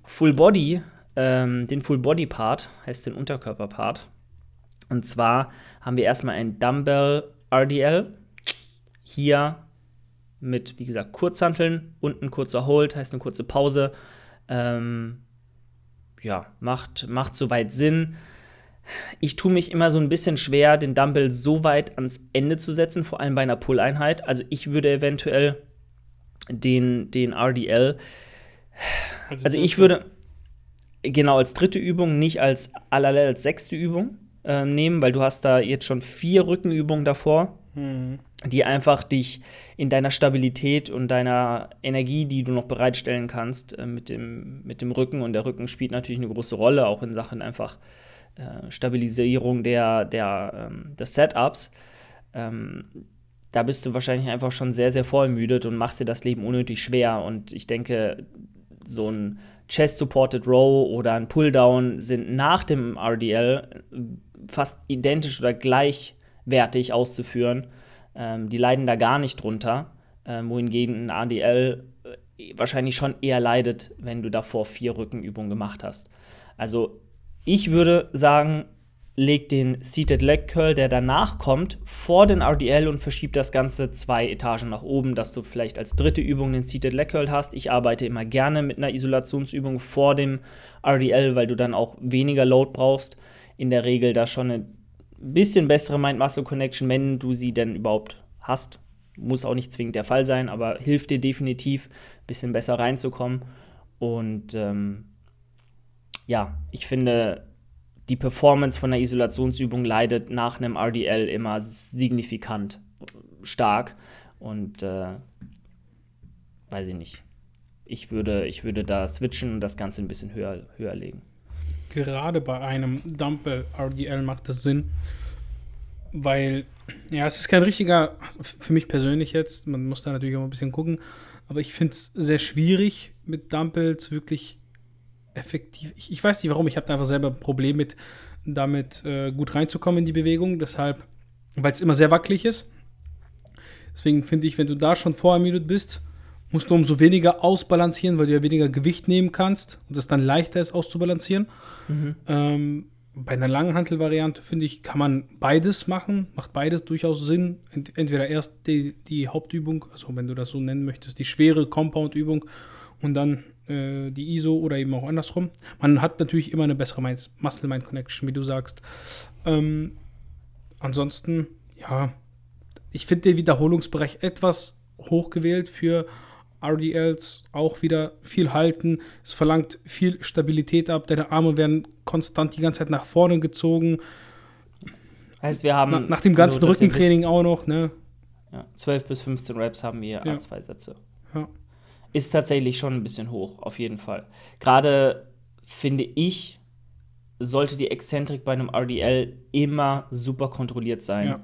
Full Body, ähm, den Full Body Part, heißt den Unterkörper-Part. Und zwar haben wir erstmal ein Dumbbell RDL. Hier mit, wie gesagt, Kurzhanteln, unten kurzer Hold, heißt eine kurze Pause. Ähm, ja, macht, macht soweit Sinn. Ich tue mich immer so ein bisschen schwer, den Dumbbell so weit ans Ende zu setzen, vor allem bei einer Pull-Einheit. Also ich würde eventuell den, den RDL, also ich würde genau als dritte Übung, nicht als allerlei als sechste Übung ähm, nehmen, weil du hast da jetzt schon vier Rückenübungen davor Mhm. Die einfach dich in deiner Stabilität und deiner Energie, die du noch bereitstellen kannst, äh, mit, dem, mit dem Rücken. Und der Rücken spielt natürlich eine große Rolle, auch in Sachen einfach äh, Stabilisierung der, der, ähm, des Setups. Ähm, da bist du wahrscheinlich einfach schon sehr, sehr vollmüdet und machst dir das Leben unnötig schwer. Und ich denke, so ein Chest-Supported Row oder ein Pulldown sind nach dem RDL fast identisch oder gleichwertig auszuführen. Ähm, die leiden da gar nicht drunter, ähm, wohingegen ein ADL äh, wahrscheinlich schon eher leidet, wenn du davor vier Rückenübungen gemacht hast. Also ich würde sagen, leg den Seated Leg Curl, der danach kommt, vor den RDL und verschieb das Ganze zwei Etagen nach oben, dass du vielleicht als dritte Übung den Seated Leg Curl hast. Ich arbeite immer gerne mit einer Isolationsübung vor dem RDL, weil du dann auch weniger Load brauchst. In der Regel da schon eine bisschen bessere Mind-Muscle-Connection, wenn du sie denn überhaupt hast. Muss auch nicht zwingend der Fall sein, aber hilft dir definitiv, ein bisschen besser reinzukommen. Und ähm, ja, ich finde, die Performance von der Isolationsübung leidet nach einem RDL immer signifikant stark. Und äh, weiß ich nicht. Ich würde, ich würde da switchen und das Ganze ein bisschen höher, höher legen. Gerade bei einem Dumbbell RDL macht das Sinn, weil, ja, es ist kein richtiger, also für mich persönlich jetzt, man muss da natürlich auch ein bisschen gucken, aber ich finde es sehr schwierig, mit Dumbbells wirklich effektiv, ich, ich weiß nicht warum, ich habe da einfach selber ein Problem mit, damit äh, gut reinzukommen in die Bewegung, deshalb, weil es immer sehr wackelig ist. Deswegen finde ich, wenn du da schon vorermüdet bist, musst du umso weniger ausbalancieren, weil du ja weniger Gewicht nehmen kannst und es dann leichter ist auszubalancieren. Ähm, bei einer Langhantel-Variante, finde ich, kann man beides machen, macht beides durchaus Sinn. Ent entweder erst die, die Hauptübung, also wenn du das so nennen möchtest, die schwere Compound-Übung und dann äh, die ISO oder eben auch andersrum. Man hat natürlich immer eine bessere Mind- Muscle-Mind-Connection, wie du sagst. Ähm, ansonsten, ja, ich finde den Wiederholungsbereich etwas hochgewählt für RDLs. Auch wieder viel halten. Es verlangt viel Stabilität ab. Deine Arme werden konstant die ganze Zeit nach vorne gezogen. Heißt, wir haben. Na, nach dem ganzen ihr Rückentraining auch noch, ne? Ja, 12 bis 15 Reps haben wir Ja. A2 Sätze. Ja. Ist tatsächlich schon ein bisschen hoch, auf jeden Fall. Gerade finde ich, sollte die Exzentrik bei einem RDL immer super kontrolliert sein. Ja.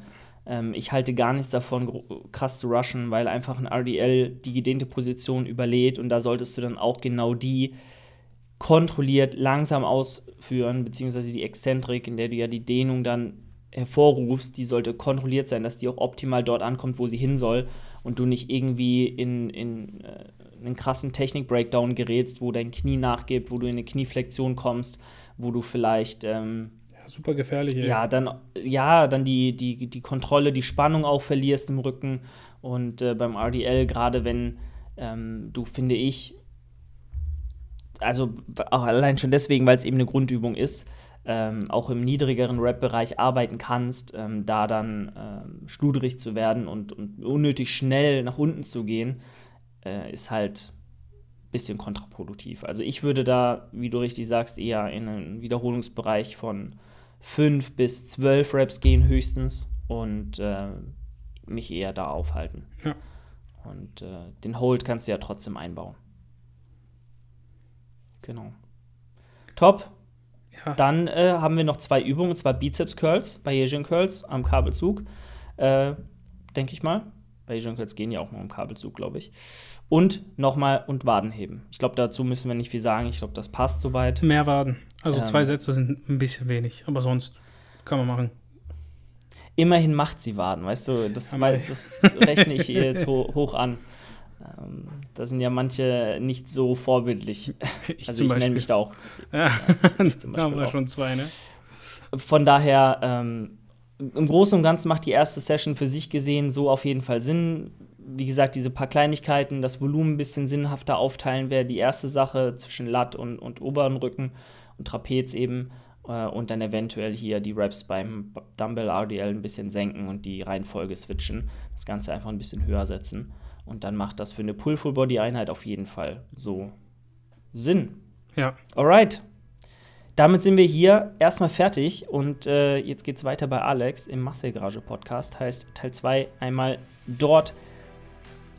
Ähm, ich halte gar nichts davon, krass zu rushen, weil einfach ein RDL die gedehnte Position überlädt und da solltest du dann auch genau die kontrolliert langsam ausführen, beziehungsweise die Exzentrik, in der du ja die Dehnung dann hervorrufst, die sollte kontrolliert sein, dass die auch optimal dort ankommt, wo sie hin soll und du nicht irgendwie in, in äh, einen krassen Technik-Breakdown gerätst, wo dein Knie nachgibt, wo du in eine Knieflexion kommst, wo du vielleicht ähm, super gefährlich, ey. ja, dann, ja, dann die, die, die Kontrolle, die Spannung auch verlierst im Rücken. Und äh, beim RDL, gerade wenn ähm, du, finde ich, also auch allein schon deswegen, weil es eben eine Grundübung ist, ähm, auch im niedrigeren Rap-Bereich arbeiten kannst, ähm, da dann ähm, schludrig zu werden und, und, unnötig schnell nach unten zu gehen, äh, ist halt ein bisschen kontraproduktiv. Also ich würde da, wie du richtig sagst, eher in einen Wiederholungsbereich von 5 bis 12 Raps gehen höchstens und äh, mich eher da aufhalten. Ja. Und äh, den Hold kannst du ja trotzdem einbauen. Genau. Top. Ja. Dann äh, haben wir noch zwei Übungen, und zwar Bizeps Curls, Bayesian Curls am Kabelzug. Äh, Denke ich mal. Bayesian Curls gehen ja auch mal am Kabelzug, glaube ich. Und nochmal und Wadenheben. Ich glaube, dazu müssen wir nicht viel sagen. Ich glaube, das passt soweit. Mehr Waden. Also ähm, zwei Sätze sind ein bisschen wenig, aber sonst kann man machen. Immerhin macht sie Waden, weißt du? Das, weiß, das rechne ich ihr jetzt ho hoch an. Ähm, da sind ja manche nicht so vorbildlich. Ich also ich nenne mich da auch. Ja, zum Beispiel haben wir auch. schon zwei, ne? Von daher, ähm, im Großen und Ganzen macht die erste Session für sich gesehen so auf jeden Fall Sinn. Wie gesagt, diese paar Kleinigkeiten, das Volumen ein bisschen sinnhafter aufteilen wäre die erste Sache zwischen Lat und, und oberen Rücken und Trapez eben. Äh, und dann eventuell hier die Reps beim Dumbbell RDL ein bisschen senken und die Reihenfolge switchen. Das Ganze einfach ein bisschen höher setzen. Und dann macht das für eine Pull-Full-Body-Einheit auf jeden Fall so Sinn. Ja. Alright. Damit sind wir hier erstmal fertig und äh, jetzt es weiter bei Alex im Massegarage Podcast. Heißt Teil 2 einmal dort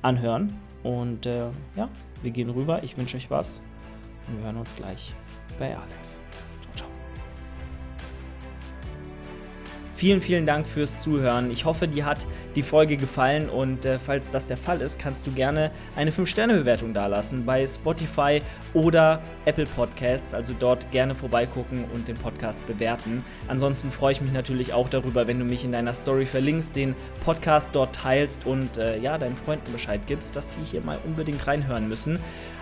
anhören. Und äh, ja, wir gehen rüber. Ich wünsche euch was und wir hören uns gleich bei Alex. Vielen, vielen Dank fürs Zuhören. Ich hoffe, dir hat die Folge gefallen und äh, falls das der Fall ist, kannst du gerne eine 5-Sterne-Bewertung dalassen bei Spotify oder Apple Podcasts. Also dort gerne vorbeigucken und den Podcast bewerten. Ansonsten freue ich mich natürlich auch darüber, wenn du mich in deiner Story verlinkst, den Podcast dort teilst und äh, ja, deinen Freunden Bescheid gibst, dass sie hier mal unbedingt reinhören müssen.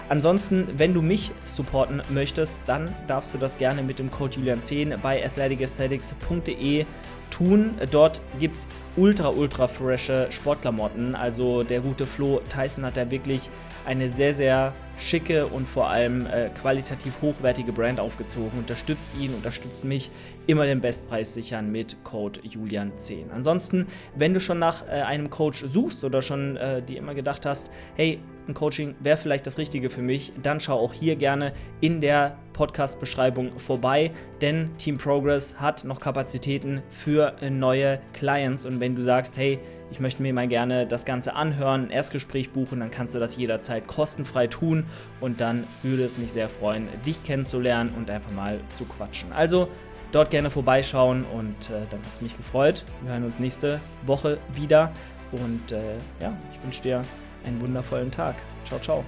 Ansonsten, wenn du mich supporten möchtest, dann darfst du das gerne mit dem Code Julian10 bei athleticesthetics.de tun. Dort gibt es ultra, ultra frische Sportklamotten. Also der gute Flo Tyson hat da wirklich eine sehr, sehr schicke und vor allem äh, qualitativ hochwertige Brand aufgezogen. Unterstützt ihn, unterstützt mich. Immer den Bestpreis sichern mit Code Julian10. Ansonsten, wenn du schon nach äh, einem Coach suchst oder schon äh, dir immer gedacht hast, hey, ein Coaching wäre vielleicht das Richtige für mich, dann schau auch hier gerne in der Podcast-Beschreibung vorbei, denn Team Progress hat noch Kapazitäten für äh, neue Clients. Und wenn du sagst, hey, ich möchte mir mal gerne das Ganze anhören, ein Erstgespräch buchen, dann kannst du das jederzeit kostenfrei tun und dann würde es mich sehr freuen, dich kennenzulernen und einfach mal zu quatschen. Also dort gerne vorbeischauen und äh, dann hat es mich gefreut. Wir hören uns nächste Woche wieder und äh, ja, ich wünsche dir einen wundervollen Tag. Ciao, ciao.